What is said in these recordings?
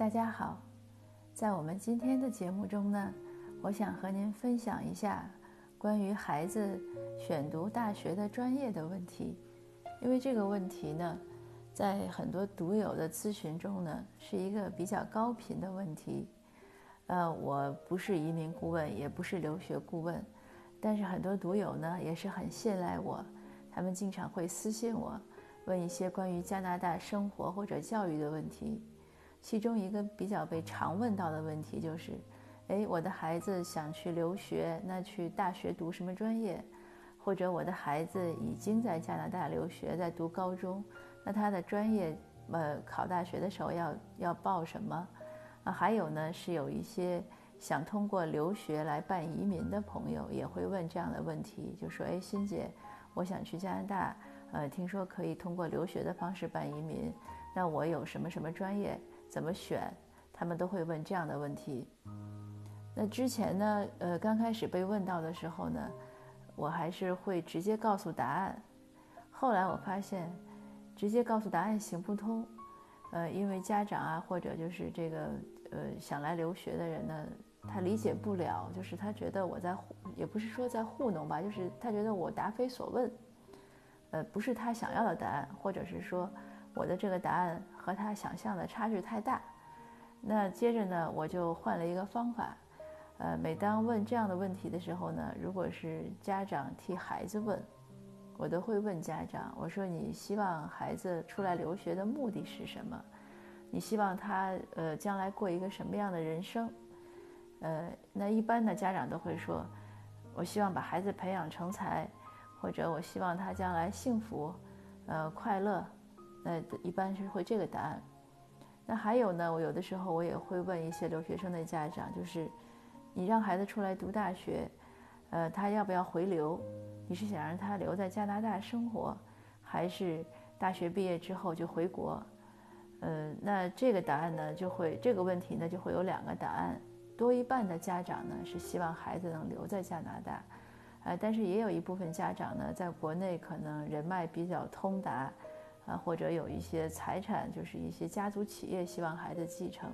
大家好，在我们今天的节目中呢，我想和您分享一下关于孩子选读大学的专业的问题。因为这个问题呢，在很多读友的咨询中呢，是一个比较高频的问题。呃，我不是移民顾问，也不是留学顾问，但是很多读友呢也是很信赖我，他们经常会私信我，问一些关于加拿大生活或者教育的问题。其中一个比较被常问到的问题就是，哎，我的孩子想去留学，那去大学读什么专业？或者我的孩子已经在加拿大留学，在读高中，那他的专业，呃，考大学的时候要要报什么？啊，还有呢，是有一些想通过留学来办移民的朋友也会问这样的问题，就说，哎，欣姐，我想去加拿大，呃，听说可以通过留学的方式办移民，那我有什么什么专业？怎么选？他们都会问这样的问题。那之前呢，呃，刚开始被问到的时候呢，我还是会直接告诉答案。后来我发现，直接告诉答案行不通。呃，因为家长啊，或者就是这个呃想来留学的人呢，他理解不了，就是他觉得我在，也不是说在糊弄吧，就是他觉得我答非所问，呃，不是他想要的答案，或者是说。我的这个答案和他想象的差距太大，那接着呢，我就换了一个方法，呃，每当问这样的问题的时候呢，如果是家长替孩子问，我都会问家长，我说你希望孩子出来留学的目的是什么？你希望他呃将来过一个什么样的人生？呃，那一般的家长都会说，我希望把孩子培养成才，或者我希望他将来幸福，呃，快乐。那一般是会这个答案。那还有呢，我有的时候我也会问一些留学生的家长，就是你让孩子出来读大学，呃，他要不要回流？你是想让他留在加拿大生活，还是大学毕业之后就回国？呃，那这个答案呢，就会这个问题呢就会有两个答案。多一半的家长呢是希望孩子能留在加拿大，呃，但是也有一部分家长呢在国内可能人脉比较通达。啊，或者有一些财产，就是一些家族企业希望孩子继承，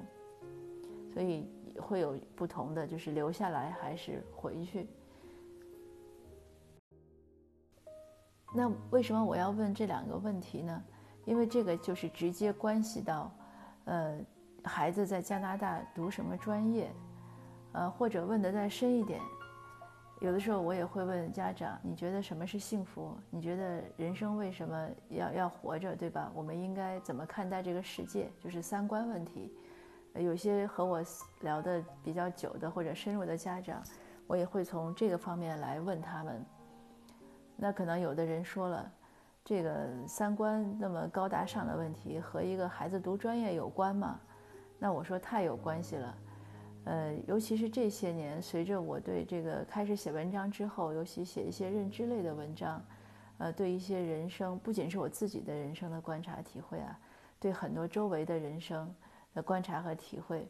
所以会有不同的，就是留下来还是回去。那为什么我要问这两个问题呢？因为这个就是直接关系到，呃，孩子在加拿大读什么专业，呃，或者问的再深一点。有的时候我也会问家长：“你觉得什么是幸福？你觉得人生为什么要要活着，对吧？我们应该怎么看待这个世界？就是三观问题。”有些和我聊的比较久的或者深入的家长，我也会从这个方面来问他们。那可能有的人说了，这个三观那么高大上的问题和一个孩子读专业有关吗？那我说太有关系了。呃，尤其是这些年，随着我对这个开始写文章之后，尤其写一些认知类的文章，呃，对一些人生，不仅是我自己的人生的观察体会啊，对很多周围的人生的观察和体会，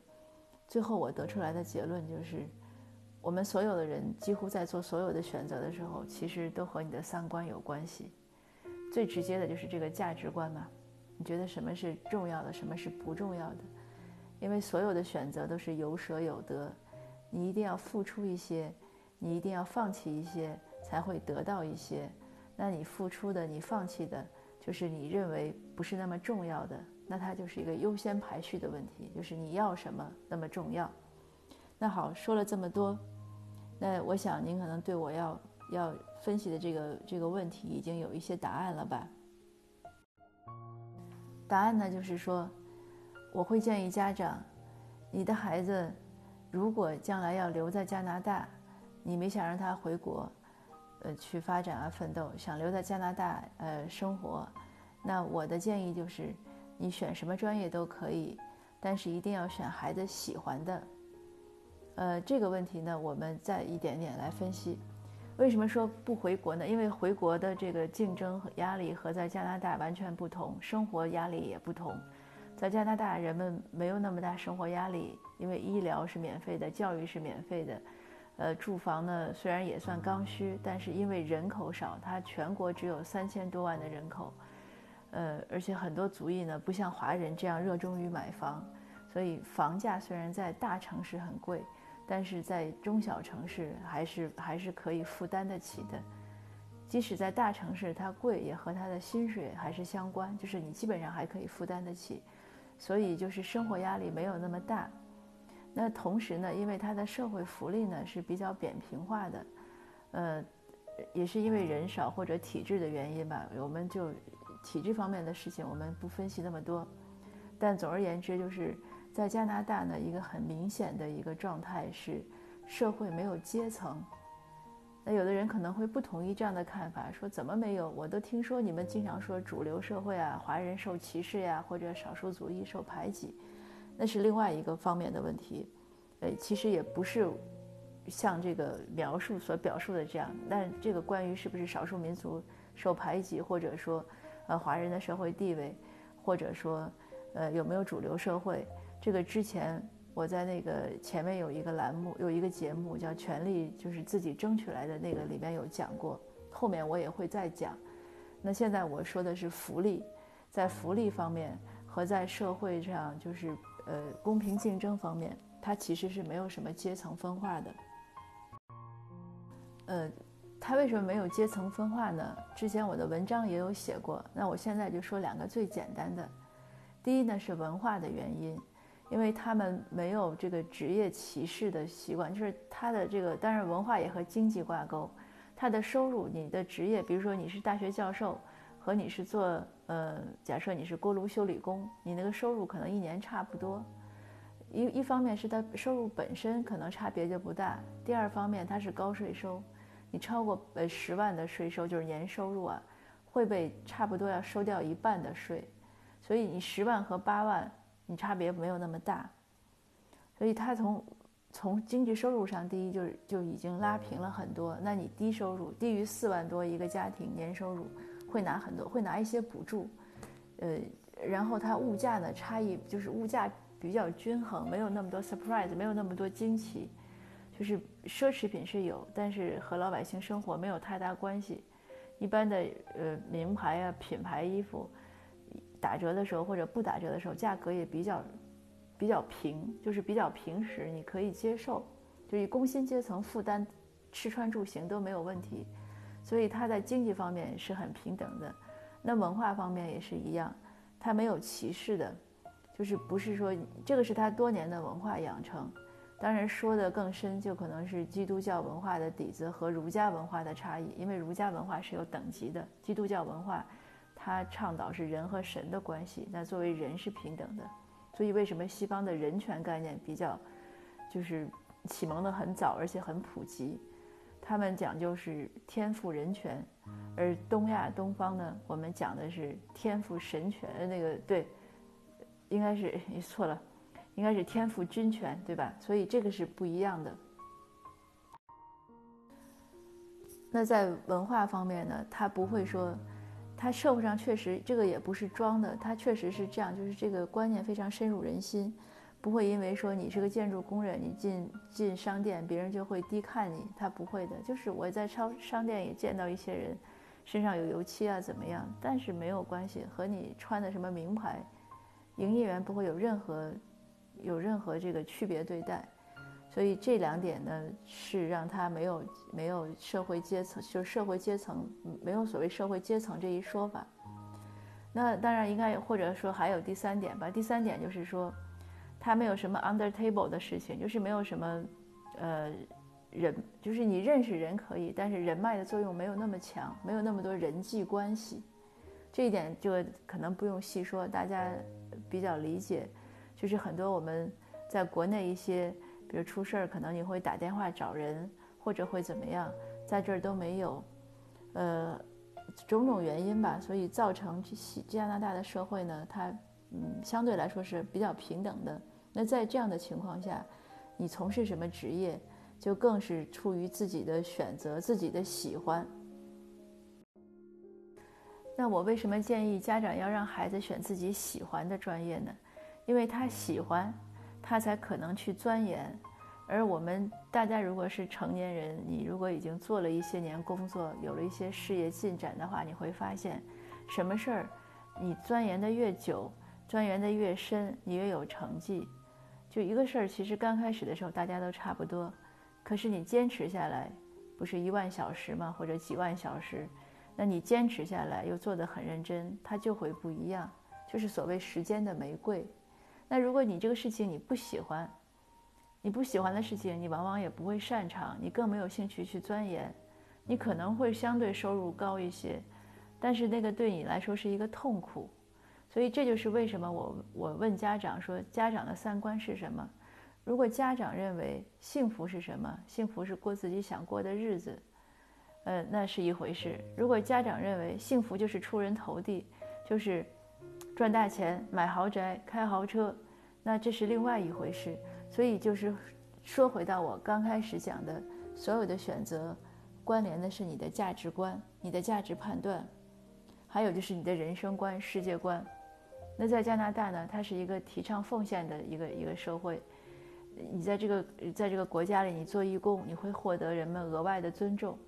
最后我得出来的结论就是，我们所有的人几乎在做所有的选择的时候，其实都和你的三观有关系。最直接的就是这个价值观嘛，你觉得什么是重要的，什么是不重要的？因为所有的选择都是有舍有得，你一定要付出一些，你一定要放弃一些，才会得到一些。那你付出的，你放弃的，就是你认为不是那么重要的，那它就是一个优先排序的问题，就是你要什么那么重要。那好，说了这么多，那我想您可能对我要要分析的这个这个问题已经有一些答案了吧？答案呢，就是说。我会建议家长，你的孩子如果将来要留在加拿大，你没想让他回国，呃，去发展啊奋斗，想留在加拿大呃生活，那我的建议就是，你选什么专业都可以，但是一定要选孩子喜欢的。呃，这个问题呢，我们再一点点来分析。为什么说不回国呢？因为回国的这个竞争和压力和在加拿大完全不同，生活压力也不同。在加拿大，人们没有那么大生活压力，因为医疗是免费的，教育是免费的，呃，住房呢虽然也算刚需，但是因为人口少，它全国只有三千多万的人口，呃，而且很多族裔呢不像华人这样热衷于买房，所以房价虽然在大城市很贵，但是在中小城市还是还是可以负担得起的。即使在大城市它贵，也和他的薪水还是相关，就是你基本上还可以负担得起，所以就是生活压力没有那么大。那同时呢，因为它的社会福利呢是比较扁平化的，呃，也是因为人少或者体制的原因吧，我们就体制方面的事情我们不分析那么多。但总而言之，就是在加拿大呢，一个很明显的一个状态是社会没有阶层。那有的人可能会不同意这样的看法，说怎么没有？我都听说你们经常说主流社会啊，华人受歧视呀，或者少数族裔受排挤，那是另外一个方面的问题。呃，其实也不是像这个描述所表述的这样。但这个关于是不是少数民族受排挤，或者说呃华人的社会地位，或者说呃有没有主流社会，这个之前。我在那个前面有一个栏目，有一个节目叫《权力就是自己争取来的》，那个里面有讲过，后面我也会再讲。那现在我说的是福利，在福利方面和在社会上就是呃公平竞争方面，它其实是没有什么阶层分化的。呃，它为什么没有阶层分化呢？之前我的文章也有写过，那我现在就说两个最简单的。第一呢是文化的原因。因为他们没有这个职业歧视的习惯，就是他的这个，当然文化也和经济挂钩。他的收入，你的职业，比如说你是大学教授，和你是做呃，假设你是锅炉修理工，你那个收入可能一年差不多。一一方面是他收入本身可能差别就不大，第二方面他是高税收，你超过呃十万的税收就是年收入啊，会被差不多要收掉一半的税，所以你十万和八万。你差别没有那么大，所以他从从经济收入上，第一就是就已经拉平了很多。那你低收入低于四万多一个家庭年收入，会拿很多，会拿一些补助，呃，然后它物价呢差异就是物价比较均衡，没有那么多 surprise，没有那么多惊奇，就是奢侈品是有，但是和老百姓生活没有太大关系。一般的呃名牌啊品牌衣服。打折的时候或者不打折的时候，价格也比较比较平，就是比较平实，你可以接受，就以工薪阶层负担吃穿住行都没有问题，所以它在经济方面是很平等的。那文化方面也是一样，它没有歧视的，就是不是说这个是他多年的文化养成。当然说的更深，就可能是基督教文化的底子和儒家文化的差异，因为儒家文化是有等级的，基督教文化。他倡导是人和神的关系，那作为人是平等的，所以为什么西方的人权概念比较，就是启蒙的很早，而且很普及？他们讲究是天赋人权，而东亚东方呢，我们讲的是天赋神权。那个对，应该是你错了，应该是天赋君权，对吧？所以这个是不一样的。那在文化方面呢，他不会说。他社会上确实这个也不是装的，他确实是这样，就是这个观念非常深入人心，不会因为说你是个建筑工人，你进进商店，别人就会低看你，他不会的。就是我在超商店也见到一些人，身上有油漆啊怎么样，但是没有关系，和你穿的什么名牌，营业员不会有任何有任何这个区别对待。所以这两点呢，是让他没有没有社会阶层，就是社会阶层没有所谓社会阶层这一说法。那当然应该或者说还有第三点吧。第三点就是说，他没有什么 under table 的事情，就是没有什么，呃，人，就是你认识人可以，但是人脉的作用没有那么强，没有那么多人际关系。这一点就可能不用细说，大家比较理解。就是很多我们在国内一些。比如出事儿，可能你会打电话找人，或者会怎么样，在这儿都没有，呃，种种原因吧，所以造成加拿大的社会呢，它嗯相对来说是比较平等的。那在这样的情况下，你从事什么职业，就更是出于自己的选择、自己的喜欢。那我为什么建议家长要让孩子选自己喜欢的专业呢？因为他喜欢。他才可能去钻研，而我们大家如果是成年人，你如果已经做了一些年工作，有了一些事业进展的话，你会发现，什么事儿，你钻研的越久，钻研的越深，你越有成绩。就一个事儿，其实刚开始的时候大家都差不多，可是你坚持下来，不是一万小时吗？或者几万小时，那你坚持下来又做得很认真，它就会不一样。就是所谓时间的玫瑰。那如果你这个事情你不喜欢，你不喜欢的事情，你往往也不会擅长，你更没有兴趣去钻研，你可能会相对收入高一些，但是那个对你来说是一个痛苦。所以这就是为什么我我问家长说，家长的三观是什么？如果家长认为幸福是什么？幸福是过自己想过的日子，呃，那是一回事。如果家长认为幸福就是出人头地，就是赚大钱、买豪宅、开豪车，那这是另外一回事。所以就是说回到我刚开始讲的，所有的选择关联的是你的价值观、你的价值判断，还有就是你的人生观、世界观。那在加拿大呢，它是一个提倡奉献的一个一个社会。你在这个在这个国家里，你做义工，你会获得人们额外的尊重。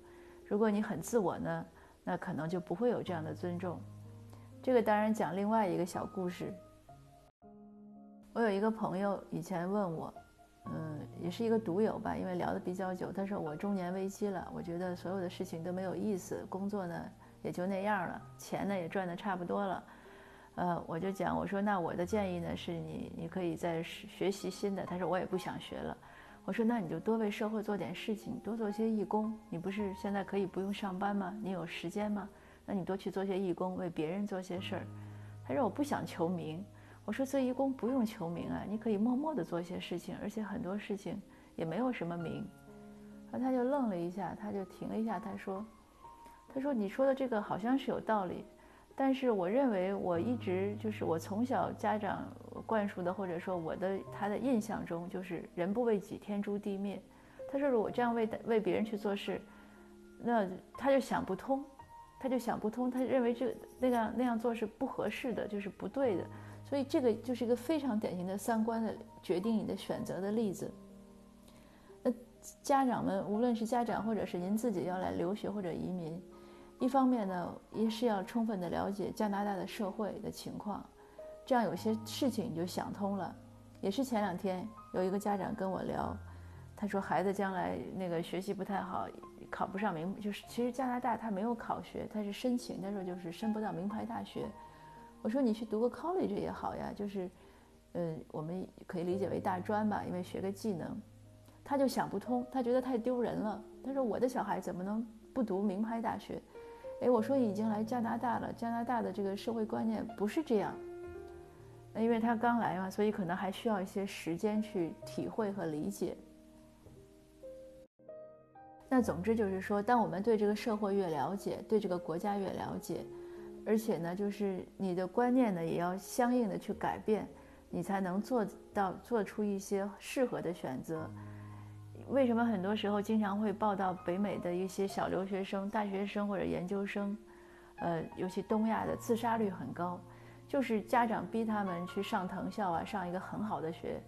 如果你很自我呢，那可能就不会有这样的尊重。这个当然讲另外一个小故事。我有一个朋友以前问我，嗯，也是一个独友吧，因为聊得比较久。他说我中年危机了，我觉得所有的事情都没有意思，工作呢也就那样了，钱呢也赚得差不多了。呃，我就讲，我说那我的建议呢，是你你可以再学习新的。他说我也不想学了。我说那你就多为社会做点事情，多做些义工。你不是现在可以不用上班吗？你有时间吗？那你多去做些义工，为别人做些事儿。他说我不想求名。我说做义工不用求名啊，你可以默默地做些事情，而且很多事情也没有什么名。然后他就愣了一下，他就停了一下，他说，他说你说的这个好像是有道理。但是我认为，我一直就是我从小家长灌输的，或者说我的他的印象中，就是人不为己，天诛地灭。他说，如果这样为为别人去做事，那他就想不通，他就想不通，他认为这个那样那样做是不合适的，就是不对的。所以这个就是一个非常典型的三观的决定你的选择的例子。那家长们，无论是家长或者是您自己要来留学或者移民。一方面呢，也是要充分的了解加拿大的社会的情况，这样有些事情你就想通了。也是前两天有一个家长跟我聊，他说孩子将来那个学习不太好，考不上名，就是其实加拿大他没有考学，他是申请，他说就是申不到名牌大学。我说你去读个 college 也好呀，就是，嗯，我们可以理解为大专吧，因为学个技能。他就想不通，他觉得太丢人了。他说我的小孩怎么能不读名牌大学？哎，我说已经来加拿大了，加拿大的这个社会观念不是这样。那因为他刚来嘛，所以可能还需要一些时间去体会和理解。那总之就是说，当我们对这个社会越了解，对这个国家越了解，而且呢，就是你的观念呢也要相应的去改变，你才能做到做出一些适合的选择。为什么很多时候经常会报道北美的一些小留学生、大学生或者研究生，呃，尤其东亚的自杀率很高，就是家长逼他们去上藤校啊，上一个很好的学，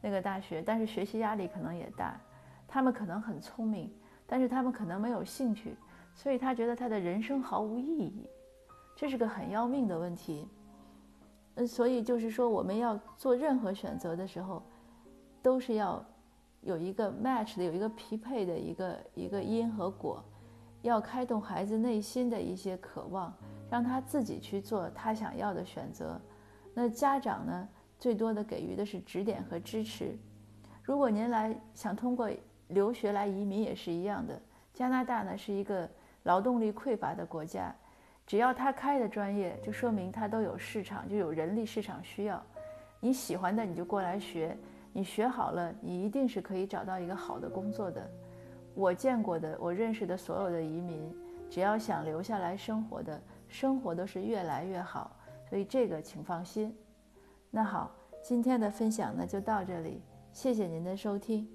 那个大学，但是学习压力可能也大，他们可能很聪明，但是他们可能没有兴趣，所以他觉得他的人生毫无意义，这是个很要命的问题。嗯，所以就是说我们要做任何选择的时候，都是要。有一个 match 的，有一个匹配的一个一个因和果，要开动孩子内心的一些渴望，让他自己去做他想要的选择。那家长呢，最多的给予的是指点和支持。如果您来想通过留学来移民也是一样的。加拿大呢是一个劳动力匮乏的国家，只要他开的专业，就说明他都有市场，就有人力市场需要。你喜欢的你就过来学。你学好了，你一定是可以找到一个好的工作的。我见过的，我认识的所有的移民，只要想留下来生活的，生活都是越来越好。所以这个请放心。那好，今天的分享呢就到这里，谢谢您的收听。